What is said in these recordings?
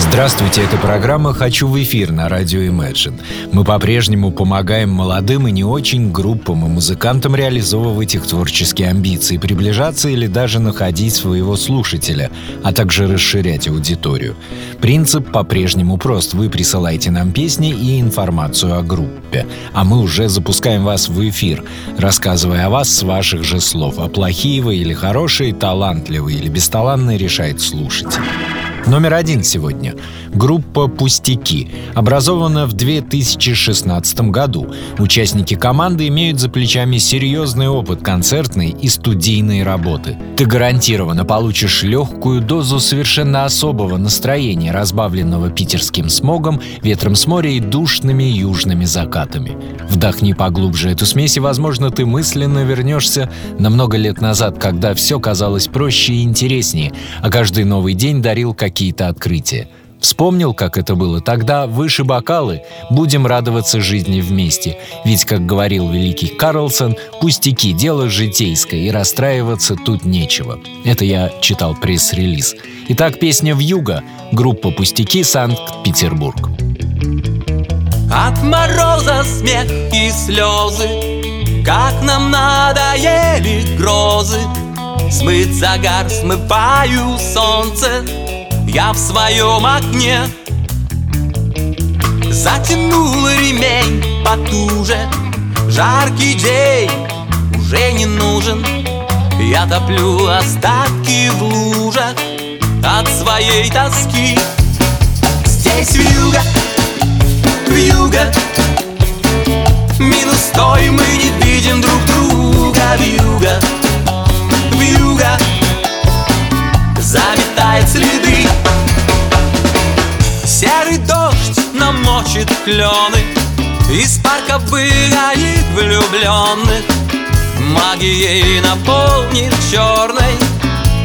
Здравствуйте, это программа «Хочу в эфир» на радио Imagine. Мы по-прежнему помогаем молодым и не очень группам и музыкантам реализовывать их творческие амбиции, приближаться или даже находить своего слушателя, а также расширять аудиторию. Принцип по-прежнему прост. Вы присылаете нам песни и информацию о группе, а мы уже запускаем вас в эфир, рассказывая о вас с ваших же слов, а плохие вы или хорошие, талантливые или бесталанные решает слушатель. Номер один сегодня. Группа «Пустяки». Образована в 2016 году. Участники команды имеют за плечами серьезный опыт концертной и студийной работы. Ты гарантированно получишь легкую дозу совершенно особого настроения, разбавленного питерским смогом, ветром с моря и душными южными закатами. Вдохни поглубже эту смесь, и, возможно, ты мысленно вернешься на много лет назад, когда все казалось проще и интереснее, а каждый новый день дарил какие какие-то открытия. Вспомнил, как это было тогда, выше бокалы, будем радоваться жизни вместе. Ведь, как говорил великий Карлсон, пустяки – дело житейское, и расстраиваться тут нечего. Это я читал пресс-релиз. Итак, песня в юго. группа «Пустяки», Санкт-Петербург. От мороза смех и слезы, Как нам надоели грозы, Смыть загар, смываю солнце, я в своем окне Затянул ремень потуже. Жаркий день уже не нужен. Я топлю остатки в лужах От своей тоски. Здесь вьюга, вьюга. Минус стой, мы не видим друг друга Вьюга, вьюга намочит клены Из парка выгонит влюбленных Магией наполнит черной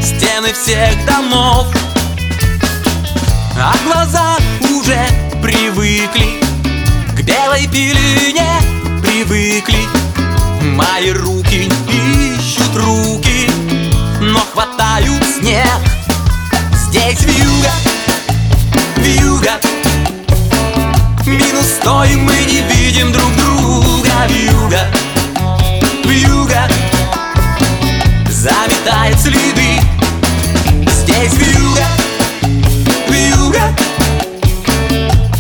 Стены всех домов. А глаза уже привыкли К белой пелене привыкли. Мои руки ищут руки Но хватают снег Минус сто, и мы не видим друг друга. Вьюга, вьюга. Заметает следы. Здесь вьюга, вьюга.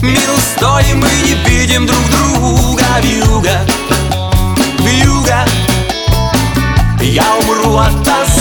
Минус сто, и мы не видим друг друга. Вьюга, вьюга. Я умру от тоски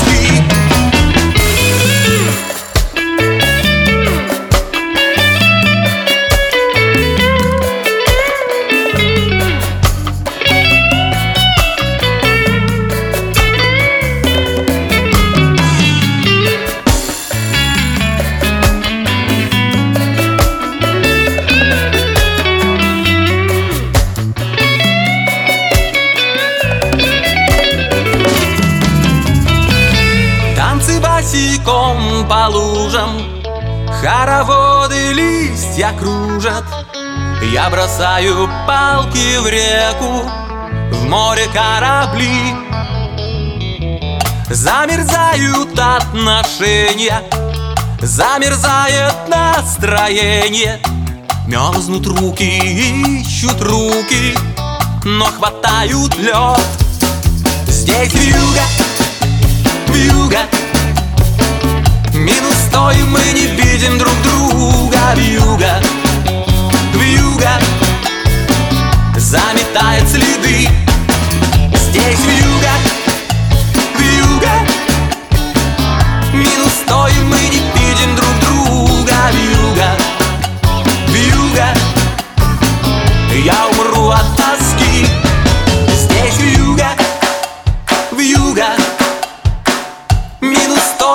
листья кружат Я бросаю палки в реку В море корабли. Замерзают отношения Замерзает настроение. Мерзнут руки, ищут руки Но хватают лед. Здесь вьюга, вьюга. Минус сто, мы не видим друг друга. Вьюга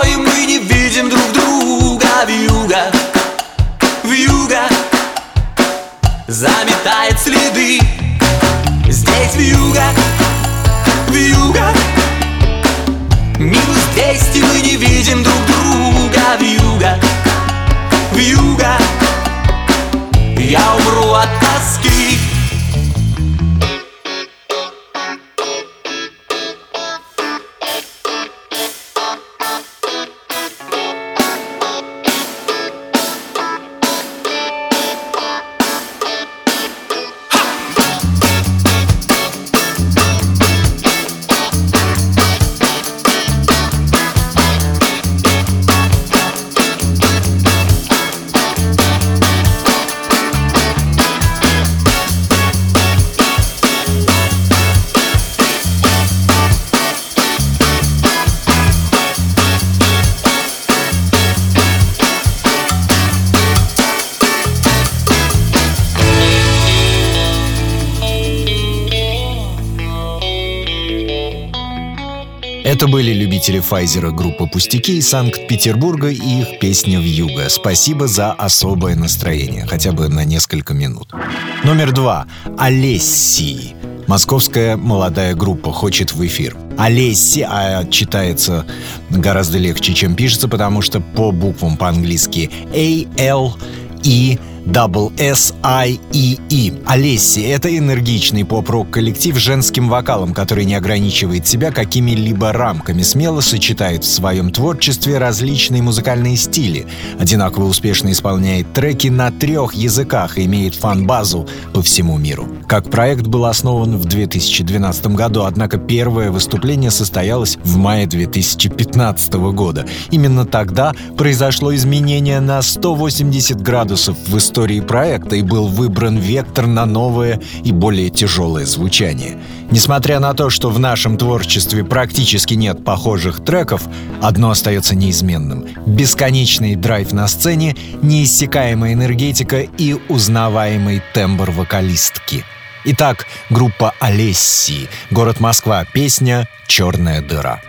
и мы не видим друг друга. Вьюга, вьюга. Заметает следы. Здесь вьюга, вьюга. Минус двести, мы не видим друг друга. Вьюга, вьюга. Я умру от Это были любители Файзера группы «Пустяки» из Санкт-Петербурга и их песня «Вьюга». Спасибо за особое настроение, хотя бы на несколько минут. Номер два. Олессии. Московская молодая группа хочет в эфир. Олесси, а читается гораздо легче, чем пишется, потому что по буквам по-английски A, L, E, Double S I E E. Олеси — это энергичный поп-рок коллектив с женским вокалом, который не ограничивает себя какими-либо рамками, смело сочетает в своем творчестве различные музыкальные стили, одинаково успешно исполняет треки на трех языках и имеет фан-базу по всему миру. Как проект был основан в 2012 году, однако первое выступление состоялось в мае 2015 года. Именно тогда произошло изменение на 180 градусов в истории истории проекта и был выбран вектор на новое и более тяжелое звучание. Несмотря на то, что в нашем творчестве практически нет похожих треков, одно остается неизменным. Бесконечный драйв на сцене, неиссякаемая энергетика и узнаваемый тембр вокалистки. Итак, группа Олесси, город Москва, песня «Черная дыра».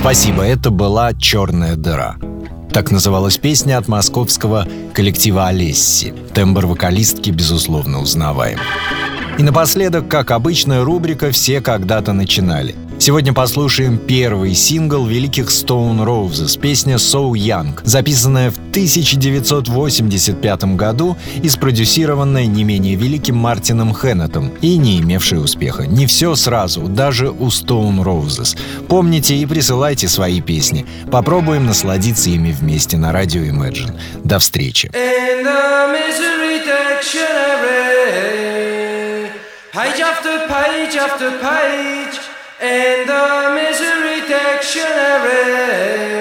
Спасибо, это была «Черная дыра». Так называлась песня от московского коллектива Олесси. Тембр вокалистки, безусловно, узнаваем. И напоследок, как обычная рубрика «Все когда-то начинали». Сегодня послушаем первый сингл великих Stone Roses, песня «So Young», записанная в 1985 году и спродюсированная не менее великим Мартином Хеннетом и не имевшая успеха. Не все сразу, даже у Stone Roses. Помните и присылайте свои песни. Попробуем насладиться ими вместе на радио Imagine. До встречи. Page after page in the misery dictionary.